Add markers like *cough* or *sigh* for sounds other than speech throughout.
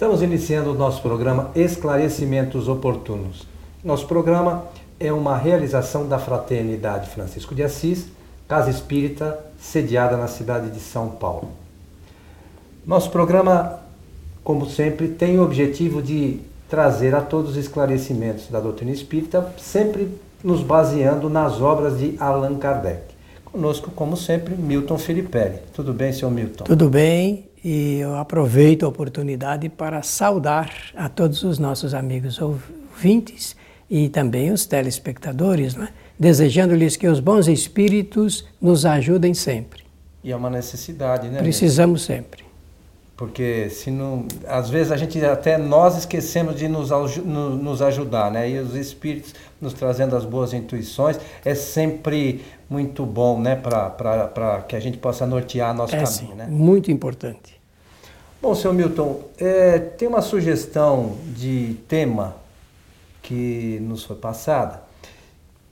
Estamos iniciando o nosso programa Esclarecimentos Oportunos. Nosso programa é uma realização da Fraternidade Francisco de Assis, Casa Espírita, sediada na cidade de São Paulo. Nosso programa, como sempre, tem o objetivo de trazer a todos os esclarecimentos da doutrina espírita, sempre nos baseando nas obras de Allan Kardec. Conosco, como sempre, Milton Filipelli. Tudo bem, senhor Milton? Tudo bem, e eu aproveito a oportunidade para saudar a todos os nossos amigos ouvintes e também os telespectadores, né? desejando-lhes que os bons espíritos nos ajudem sempre. E é uma necessidade, né? Precisamos sempre. Porque se não, às vezes a gente até nós esquecemos de nos, nos ajudar, né? E os espíritos nos trazendo as boas intuições é sempre muito bom, né? Para que a gente possa nortear nosso é, caminho, sim, né? Muito importante. Bom, senhor Milton, é, tem uma sugestão de tema que nos foi passada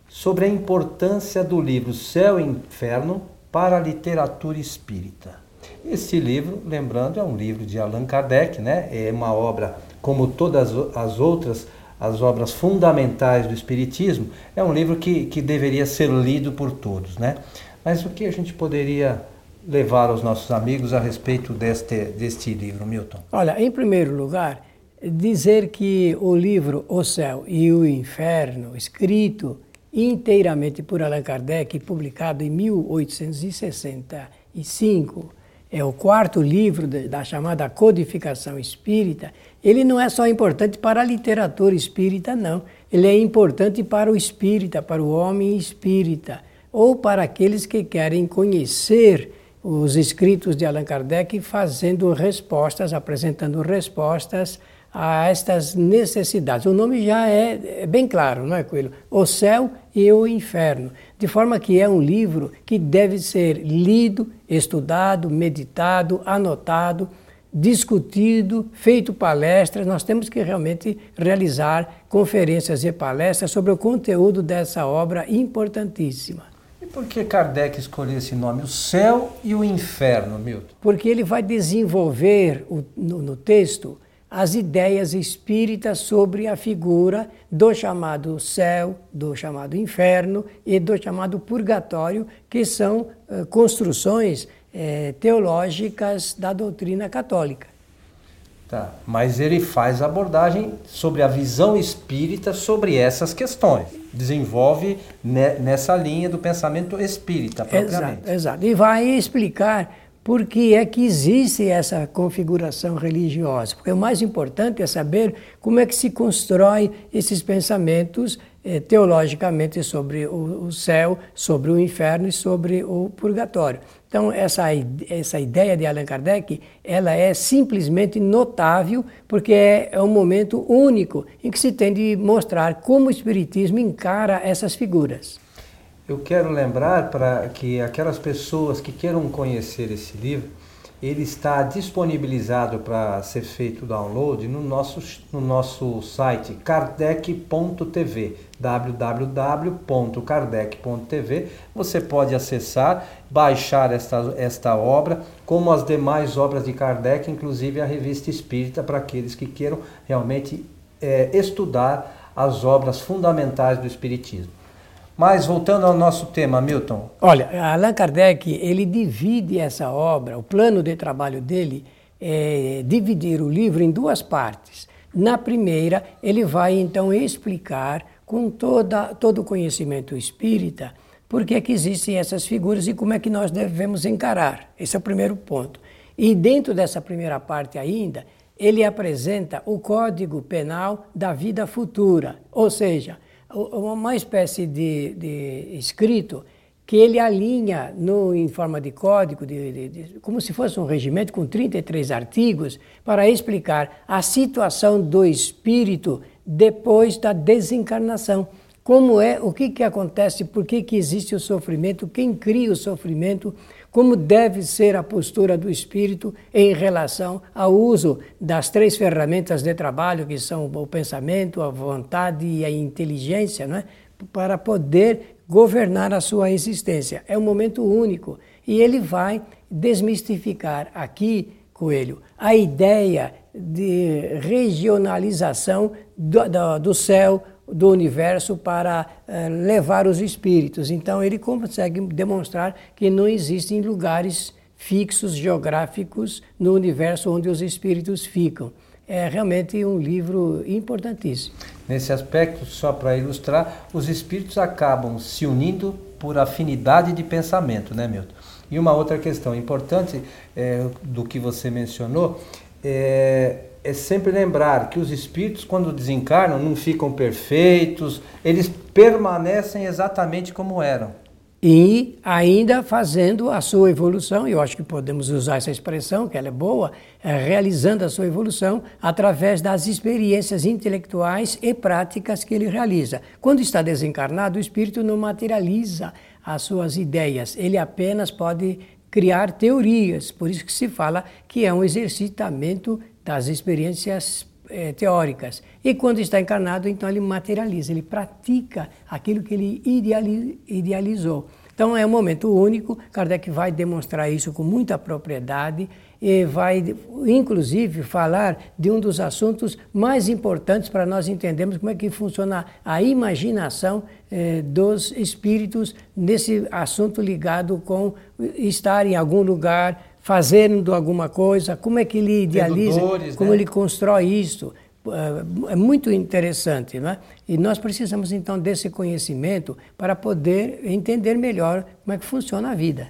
sobre a importância do livro Céu e Inferno para a literatura espírita. Esse livro, lembrando, é um livro de Allan Kardec, né? É uma obra, como todas as outras, as obras fundamentais do Espiritismo, é um livro que, que deveria ser lido por todos, né? Mas o que a gente poderia levar aos nossos amigos a respeito deste, deste livro, Milton? Olha, em primeiro lugar, dizer que o livro O Céu e o Inferno, escrito inteiramente por Allan Kardec, publicado em 1865, é o quarto livro da chamada codificação espírita, ele não é só importante para a literatura espírita, não. Ele é importante para o espírita, para o homem espírita, ou para aqueles que querem conhecer os escritos de Allan Kardec fazendo respostas, apresentando respostas a estas necessidades. O nome já é, é, bem claro, não é, Coelho? O céu e o inferno. De forma que é um livro que deve ser lido, estudado, meditado, anotado, discutido, feito palestras. Nós temos que realmente realizar conferências e palestras sobre o conteúdo dessa obra importantíssima. E por que Kardec escolheu esse nome, o céu e o inferno, Milton? Porque ele vai desenvolver o, no, no texto as ideias espíritas sobre a figura do chamado céu, do chamado inferno e do chamado purgatório, que são uh, construções uh, teológicas da doutrina católica. Tá, mas ele faz abordagem sobre a visão espírita sobre essas questões. Desenvolve nessa linha do pensamento espírita, propriamente. Exato, exato. E vai explicar por que é que existe essa configuração religiosa. Porque o mais importante é saber como é que se constrói esses pensamentos eh, teologicamente sobre o, o, céu, sobre o inferno e sobre o purgatório. Então, essa, essa ideia de Allan Kardec, ela é simplesmente notável, porque é, é um momento único em que se tem de mostrar como o Espiritismo encara essas figuras. Eu quero lembrar para que aquelas pessoas que queiram conhecer esse livro, ele está disponibilizado para ser feito download no nosso, no nosso site kardec.tv, www.kardec.tv. Você pode acessar, baixar esta, esta obra, como as demais obras de Kardec, inclusive a Revista Espírita, para aqueles que queiram realmente é, estudar as obras fundamentais do Espiritismo. Mas voltando ao nosso tema, Milton. Olha, Allan Kardec, ele divide essa obra, o plano de trabalho dele é dividir o livro em duas partes. Na primeira, ele vai então explicar com toda, todo o conhecimento espírita por que, é que existem essas figuras e como é que nós devemos encarar. Esse é o primeiro ponto. E dentro dessa primeira parte ainda, ele apresenta o Código Penal da Vida Futura, ou seja, uma espécie de, de escrito que ele alinha no, em forma de código, de, de, de, como se fosse um regimento com 33 artigos, para explicar a situação do espírito depois da desencarnação. Como é, o que, que acontece, por que, que existe o sofrimento, quem cria o sofrimento, como deve ser a postura do espírito em relação ao uso das três ferramentas de trabalho, que são o pensamento, a vontade e a inteligência, né? para poder governar a sua existência. É um momento único e ele vai desmistificar aqui, Coelho, a ideia de regionalização do, do, do céu, do universo para uh, levar os espíritos. Então ele consegue demonstrar que não existem lugares fixos geográficos no universo onde os espíritos ficam. É realmente um livro importantíssimo. Nesse aspecto, só para ilustrar, os espíritos acabam se unindo por afinidade de pensamento, né, Milton? E uma outra questão importante é, do que você mencionou é, é sempre lembrar que os espíritos, quando desencarnam, não ficam perfeitos, eles permanecem exatamente como eram e ainda fazendo a sua evolução, eu acho que podemos usar essa expressão, que ela é boa, é realizando a sua evolução através das experiências intelectuais e práticas que ele realiza. Quando está desencarnado, o espírito não materializa as suas ideias, ele apenas pode criar teorias, por isso que se fala que é um exercitamento das experiências é, teóricas. E quando está encarnado, então ele materializa, ele pratica aquilo que ele idealizou. Então é um momento único, Kardec vai demonstrar isso com muita propriedade e vai, inclusive, falar de um dos assuntos mais importantes para nós entendermos como é que funciona a imaginação eh, dos espíritos nesse assunto ligado com estar em algum lugar, fazendo alguma coisa, como é que ele idealiza, dores, como né? ele constrói isso. É, é muito interessante, né? E nós precisamos então desse conhecimento para poder entender melhor como é que funciona a vida.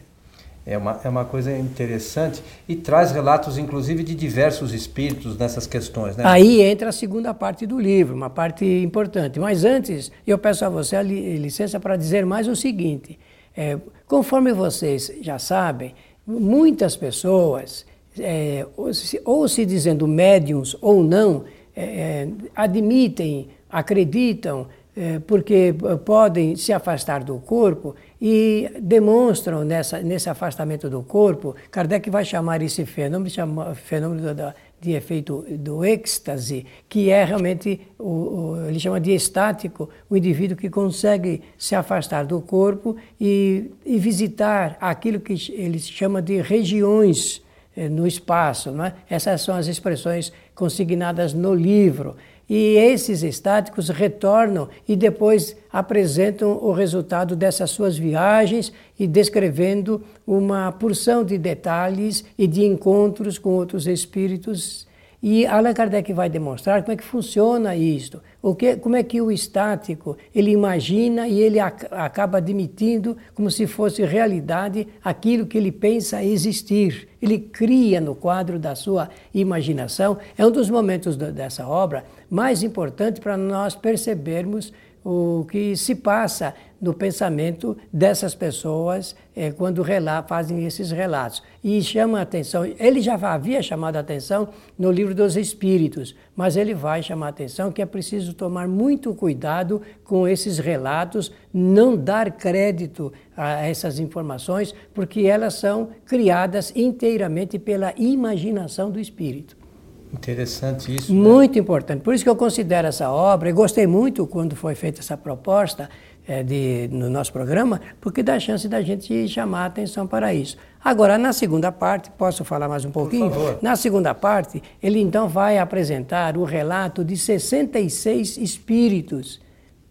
É uma, é uma coisa interessante e traz relatos, inclusive, de diversos espíritos nessas questões. Né? Aí entra a segunda parte do livro, uma parte importante. Mas antes, eu peço a você a licença para dizer mais o seguinte: é, conforme vocês já sabem, muitas pessoas, é, ou, se, ou, se, dizendo médiums ou não, é, é admitem, acreditam, é, porque podem se afastar do corpo e demonstram nessa, nesse afastamento do corpo, Kardec vai chamar esse fenômeno, chama, fenômeno da, de efeito do êxtase, que é realmente, o, o, ele chama de estático, o indivíduo que consegue se afastar do corpo e, e visitar aquilo que ele chama de regiões eh, no espaço. Não é? Essas são as expressões consignadas no livro. E esses estáticos retornam e depois apresentam o resultado dessas suas viagens e descrevendo uma porção de detalhes e de encontros com outros espíritos e Allan Kardec vai demonstrar como é que funciona isto, o que, como é que o estático ele imagina e ele ac acaba admitindo como se fosse realidade aquilo que ele pensa existir. Ele cria no quadro da sua imaginação. É um dos momentos do, dessa obra mais importante para nós percebermos o que se passa no pensamento dessas pessoas é, quando fazem esses relatos. E chama a atenção, ele já havia chamado a atenção no livro dos Espíritos, mas ele vai chamar a atenção que é preciso tomar muito cuidado com esses relatos, não dar crédito a essas informações, porque elas são criadas inteiramente pela imaginação do espírito. Interessante isso. Né? Muito importante. Por isso que eu considero essa obra, e gostei muito quando foi feita essa proposta é, de, no nosso programa, porque dá chance da gente chamar a atenção para isso. Agora, na segunda parte, posso falar mais um pouquinho? Por favor. Na segunda parte, ele então vai apresentar o relato de 66 espíritos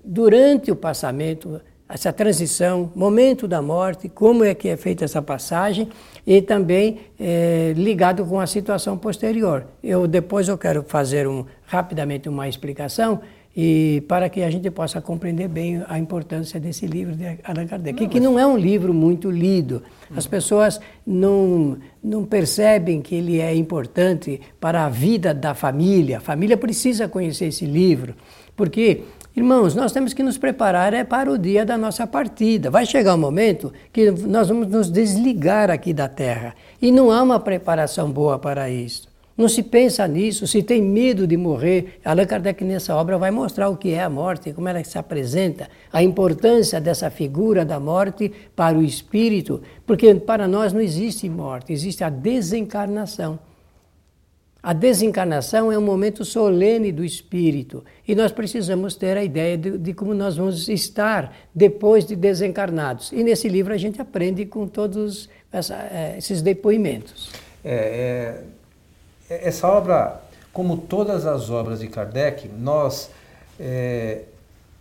durante o passamento essa transição, momento da morte, como é que é feita essa passagem e também é, ligado com a situação posterior. Eu depois eu quero fazer um, rapidamente uma explicação e para que a gente possa compreender bem a importância desse livro de Allan Kardec, não, que, não é um livro muito lido. As pessoas não, não percebem que ele é importante para a vida da família. A família precisa conhecer esse livro, porque Irmãos, nós temos que nos preparar é para o dia da nossa partida. Vai chegar um momento que nós vamos nos desligar aqui da terra. E não há uma preparação boa para isso. Não se pensa nisso, se tem medo de morrer. Allan Kardec, nessa obra, vai mostrar o que é a morte, como ela se apresenta, a importância dessa figura da morte para o espírito, porque para nós não existe morte, existe a desencarnação. A desencarnação é um momento solene do espírito e nós precisamos ter a ideia de, de, como nós vamos estar depois de desencarnados. E nesse livro a gente aprende com todos essa, é, esses depoimentos. É, é, essa obra como todas as obras de Kardec, nós é,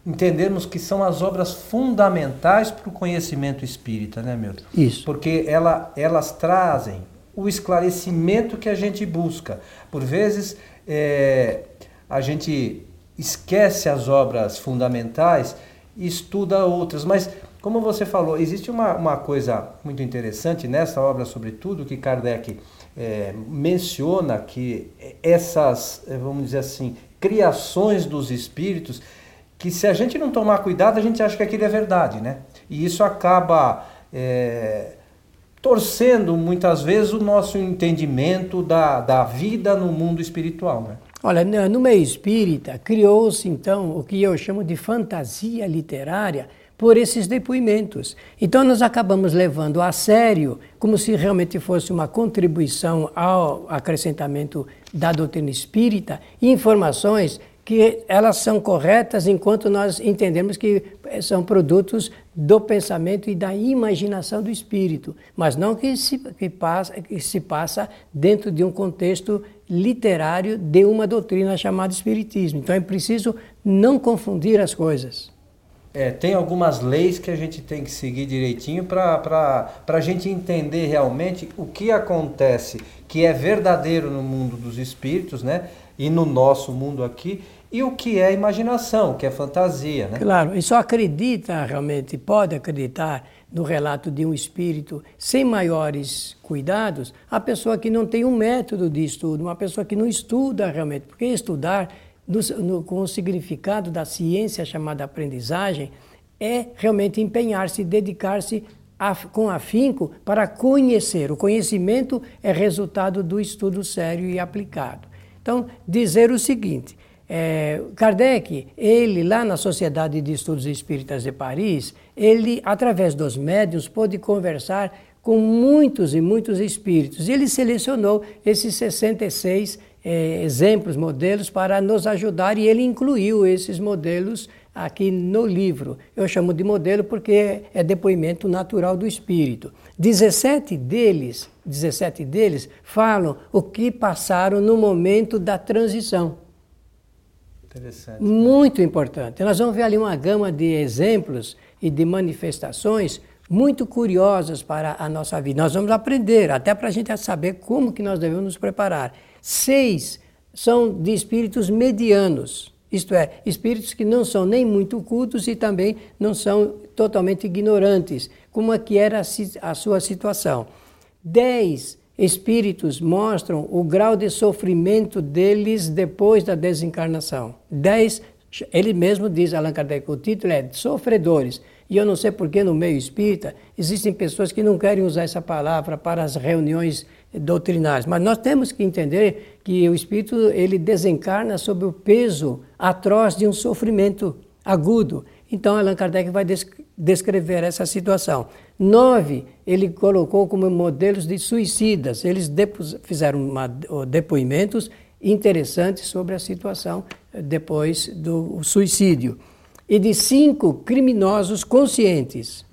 entendemos que são as obras fundamentais para o conhecimento espírita, né, Milton? Isso. Porque ela, elas trazem o esclarecimento que a gente busca. Por vezes, é, a gente esquece as obras fundamentais e estuda outras, mas como você falou, existe uma, uma coisa muito interessante nessa obra, sobretudo, que Kardec é, menciona que essas, é, vamos dizer assim, criações dos espíritos, que se a gente não tomar cuidado, a gente acha que aquilo é verdade, né? E isso acaba é, torcendo muitas vezes o nosso entendimento da, da vida no mundo espiritual, né? Olha, no meio espírita criou-se então o que eu chamo de fantasia literária, por esses depoimentos. Então nós acabamos levando a sério, como se realmente fosse uma contribuição ao acrescentamento da doutrina espírita, informações que elas são corretas enquanto nós entendemos que são produtos do pensamento e da imaginação do espírito, mas não que se, que passa, que se passa dentro de um contexto literário de uma doutrina chamada espiritismo. Então é preciso não confundir as coisas. É, tem algumas leis que a gente tem que seguir direitinho para a gente entender realmente o que acontece, que é verdadeiro no mundo dos espíritos, né? E no nosso mundo aqui, e o que é imaginação, que é fantasia, né? Claro, e só acredita realmente, pode acreditar no relato de um espírito sem maiores cuidados, a pessoa que não tem um método de estudo, uma pessoa que não estuda realmente, porque estudar no, no, com o significado da ciência chamada aprendizagem, é realmente empenhar-se, dedicar-se com afinco para conhecer. O conhecimento é resultado do estudo sério e aplicado. Então, dizer o seguinte: é, Kardec, ele lá na Sociedade de Estudos Espíritas de Paris, ele, através dos médiuns, pôde conversar com muitos e muitos espíritos. E ele selecionou esses 66 é, exemplos, modelos para nos ajudar e ele incluiu esses modelos aqui no livro. Eu chamo de modelo porque é depoimento natural do espírito. 17 deles, 17 deles falam o que passaram no momento da transição. Interessante. Muito importante. Nós vamos ver ali uma gama de exemplos e de manifestações muito curiosas para a nossa vida. Nós vamos aprender, até para a gente saber como que nós devemos nos preparar. Seis são de espíritos medianos, isto é, espíritos que não são nem muito cultos e também não são totalmente ignorantes, como é que era a sua situação. Dez espíritos mostram o grau de sofrimento deles depois da desencarnação. Dez, ele mesmo diz, Allan Kardec, o título é Sofredores. E eu não sei porque no meio espírita existem pessoas que não querem usar essa palavra para as reuniões doutrinárias, mas nós temos que entender que o espírito ele desencarna sob o peso atroz de um sofrimento agudo. Então Allan Kardec vai descrever essa situação. Nove, ele colocou como modelos de suicidas. Eles fizeram uma, depoimentos interessantes sobre a situação depois do suicídio. E de cinco criminosos conscientes.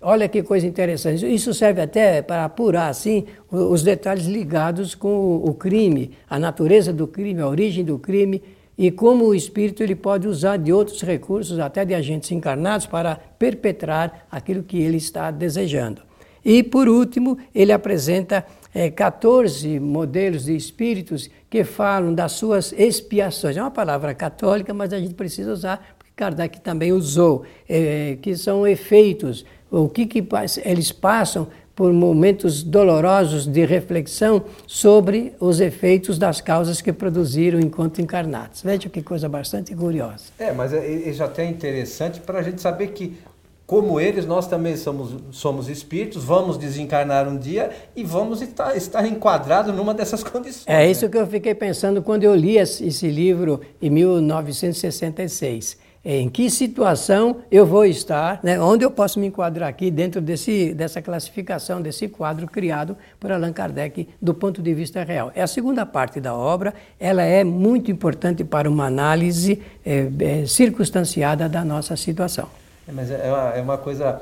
Olha que coisa interessante. Isso serve até para apurar assim os detalhes ligados com o crime, a natureza do crime, a origem do crime e como o espírito ele pode usar de outros recursos, até de agentes encarnados, para perpetrar aquilo que ele está desejando. E por último, ele apresenta é, 14 modelos de espíritos que falam das suas expiações. É uma palavra católica, mas a gente precisa usar, porque Kardec também usou, é, que são efeitos o que, que eles passam por momentos dolorosos de reflexão sobre os efeitos das causas que produziram enquanto encarnados. Veja que coisa bastante curiosa. É, mas é, é já até interessante para a gente saber que, como eles, nós também somos, somos espíritos, vamos desencarnar um dia e vamos estar, estar enquadrados numa dessas *laughs* condições. É né? isso que eu fiquei pensando quando eu li esse livro em 1966 em que situação eu vou estar, né, onde eu posso me enquadrar aqui dentro desse, dessa classificação, desse quadro criado por Allan Kardec do ponto de vista real. É a segunda parte da obra, ela é muito importante para uma análise é, é, circunstanciada da nossa situação. É, mas é uma, é uma coisa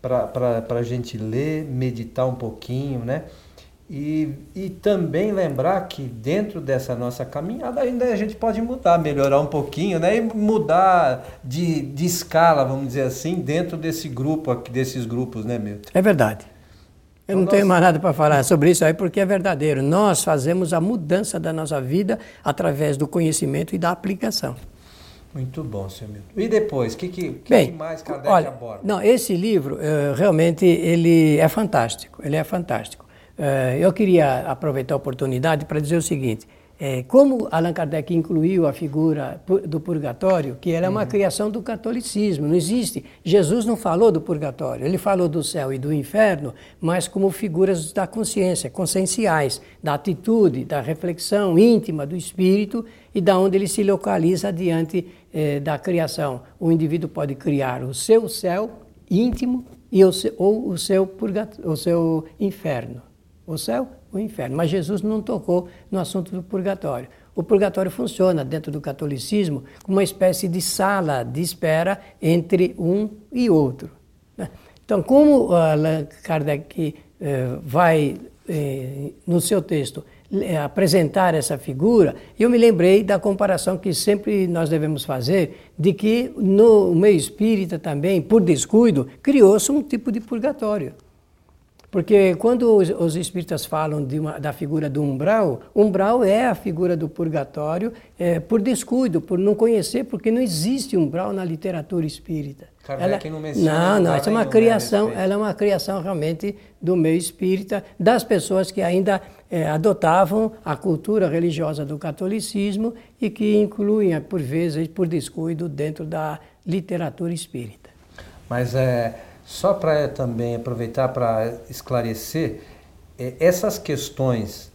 para a gente ler, meditar um pouquinho, né? E, e também lembrar que dentro dessa nossa caminhada ainda a gente pode mudar, melhorar um pouquinho, né? E mudar de, de escala, vamos dizer assim, dentro desse grupo, desses grupos, né, Milton? É verdade. Eu não tenho mais nada para falar sobre isso aí porque é verdadeiro. Nós fazemos a mudança da nossa vida através do conhecimento e da aplicação. Muito bom, senhor Milton. E depois, o que, que, Bem, que mais Kardec olha, aborda? Não, esse livro uh, realmente ele é fantástico. Ele é fantástico. Uh, eu queria aproveitar a oportunidade para dizer o seguinte: é, como Allan Kardec incluiu a figura do purgatório, que ela é uma uhum. criação do catolicismo, não existe. Jesus não falou do purgatório, ele falou do céu e do inferno, mas como figuras da consciência, conscienciais, da atitude, da reflexão íntima do espírito e da onde ele se localiza diante eh, da criação. O indivíduo pode criar o seu céu íntimo e o seu, ou o seu, o seu inferno. O céu o inferno. Mas Jesus não tocou no assunto do purgatório. O purgatório funciona dentro do catolicismo como uma espécie de sala de espera entre um e outro. Né? Então, como Allan Kardec eh, vai, eh, no seu texto, eh, apresentar essa figura, eu me lembrei da comparação que sempre nós devemos fazer de que no meio espírita também, por descuido, criou-se um tipo de purgatório. Porque quando os, os espíritas falam uma, da figura do umbral, umbral é a figura do purgatório é, por descuido, por não conhecer, porque não existe umbral na literatura espírita. Ela, não, não, não, essa é uma criação, ela é uma criação realmente do meio espírita, das pessoas que ainda é, adotavam a cultura religiosa do catolicismo e que incluem, por vezes, por descuido, dentro da literatura espírita. Mas é só para também aproveitar para esclarecer, é, essas questões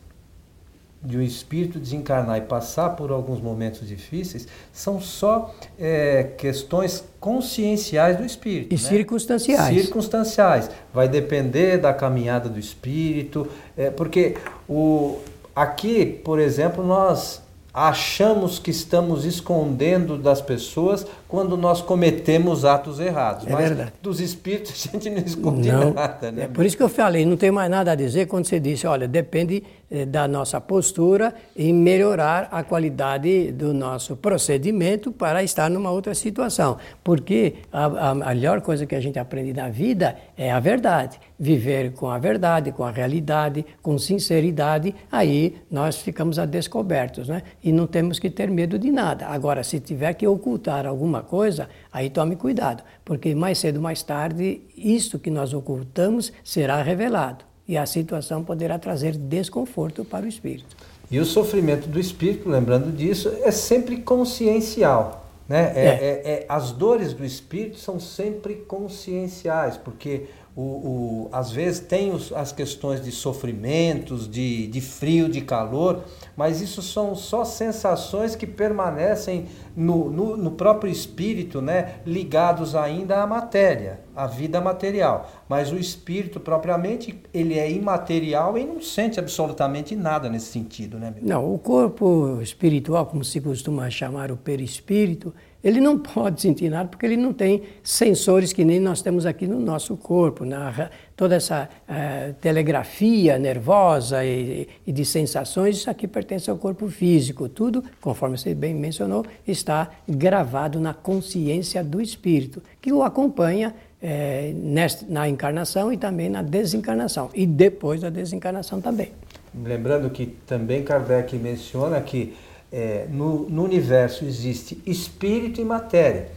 de o um espírito desencarnar e passar por alguns momentos difíceis são só é, questões conscienciais do espírito. E né? circunstanciais. Circunstanciais. Vai depender da caminhada do espírito, é, porque o, aqui, por exemplo, nós achamos que estamos escondendo das pessoas quando nós cometemos atos errados. É Mas verdade. dos espíritos a gente não esconde não. nada. Né? É por isso que eu falei, não tem mais nada a dizer quando você disse, olha, depende eh, da nossa postura em melhorar a qualidade do nosso procedimento para estar numa outra situação. Porque a, a melhor coisa que a gente aprende na vida é a verdade. Viver com a verdade, com a realidade, com sinceridade, aí nós ficamos a descobertos, né? E não temos que ter medo de nada. Agora, se tiver que ocultar alguma coisa, aí tome cuidado, porque mais cedo ou mais tarde, isto que nós ocultamos será revelado e a situação poderá trazer desconforto para o espírito. E o sofrimento do espírito, lembrando disso, é sempre consciencial. Né? É, é. É, é, as dores do espírito são sempre conscienciais, porque o, o, às vezes tem os, as questões de sofrimentos, de, de frio, de calor, mas isso são só sensações que permanecem no, no, no, próprio espírito, né, ligados ainda à matéria, à vida material. Mas o espírito propriamente, ele é imaterial e não sente absolutamente nada nesse sentido, né? Meu? Não, o corpo espiritual, como se costuma chamar o perispírito, ele não pode sentir nada porque ele não tem sensores que nem nós temos aqui no nosso corpo. Na, toda essa uh, telegrafia nervosa e, e, de sensações, isso aqui pertence ao corpo físico. Tudo, conforme você bem mencionou, está gravado na consciência do espírito, que o acompanha é, nesta, na encarnação e também na desencarnação, e depois da desencarnação também. Lembrando que também Kardec menciona que é, no, no universo existe espírito e matéria,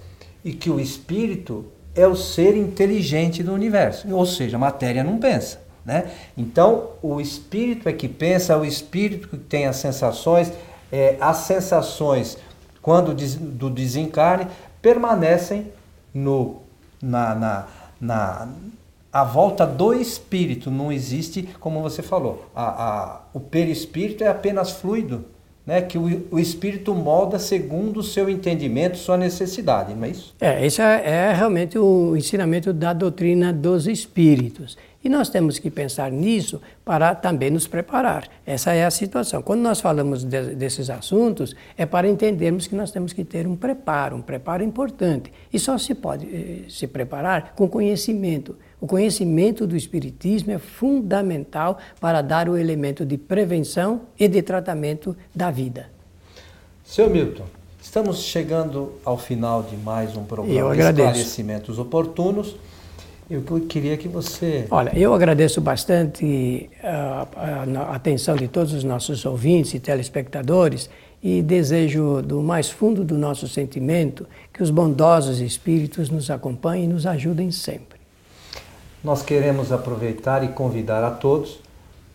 e que o espírito é o ser inteligente do universo, ou seja, a matéria não pensa. Né? Então, o espírito é que pensa, o espírito que tem as sensações, é, as sensações, quando do desencarne, permanecem no, na, na, na, a volta do espírito, não existe, como você falou, a, a, o perispírito é apenas fluido né, que o, o espírito molda segundo o seu entendimento, sua necessidade, não é isso? É, esse é, é realmente o ensinamento da doutrina dos espíritos. E nós temos que pensar nisso para também nos preparar. Essa é a situação. Quando nós falamos de, desses assuntos, é para entendermos que nós temos que ter um preparo, um preparo importante. E só se pode eh, se preparar com conhecimento. O conhecimento do Espiritismo é fundamental para dar o elemento de prevenção e de tratamento da vida. Seu Milton, estamos chegando ao final de mais um programa de esclarecimentos oportunos. Eu queria que você. Olha, eu agradeço bastante a, a, a, atenção de todos os nossos ouvintes e telespectadores e desejo do mais fundo do nosso sentimento que os bondosos espíritos nos acompanhem e nos ajudem sempre. Nós queremos aproveitar e convidar a todos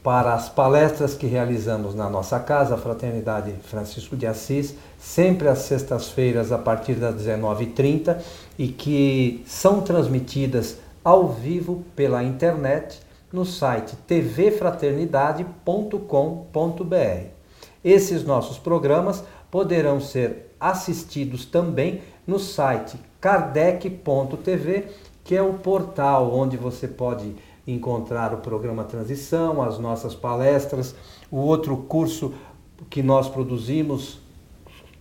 para as palestras que realizamos na nossa casa, a Fraternidade Francisco de Assis, sempre às sextas-feiras a partir das 19h30 e que são transmitidas ao vivo pela internet no site tvfraternidade.com.br. Esses nossos programas poderão ser assistidos também no site kardec.tv, que é o portal onde você pode encontrar o programa Transição, as nossas palestras, o outro curso que nós produzimos,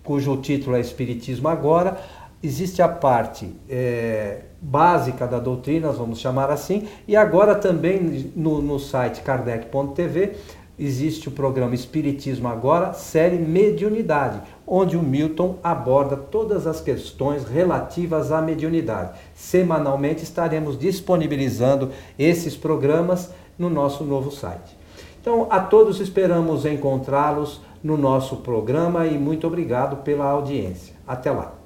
cujo título é Espiritismo Agora. Existe a parte é, básica da doutrina, vamos chamar assim, e agora também no, no site kardec.tv existe o programa Espiritismo Agora, série Mediunidade, onde o Milton aborda todas as questões relativas à mediunidade. Semanalmente estaremos disponibilizando esses programas no nosso novo site. Então, a todos esperamos encontrá-los no nosso programa e muito obrigado pela audiência. Até lá.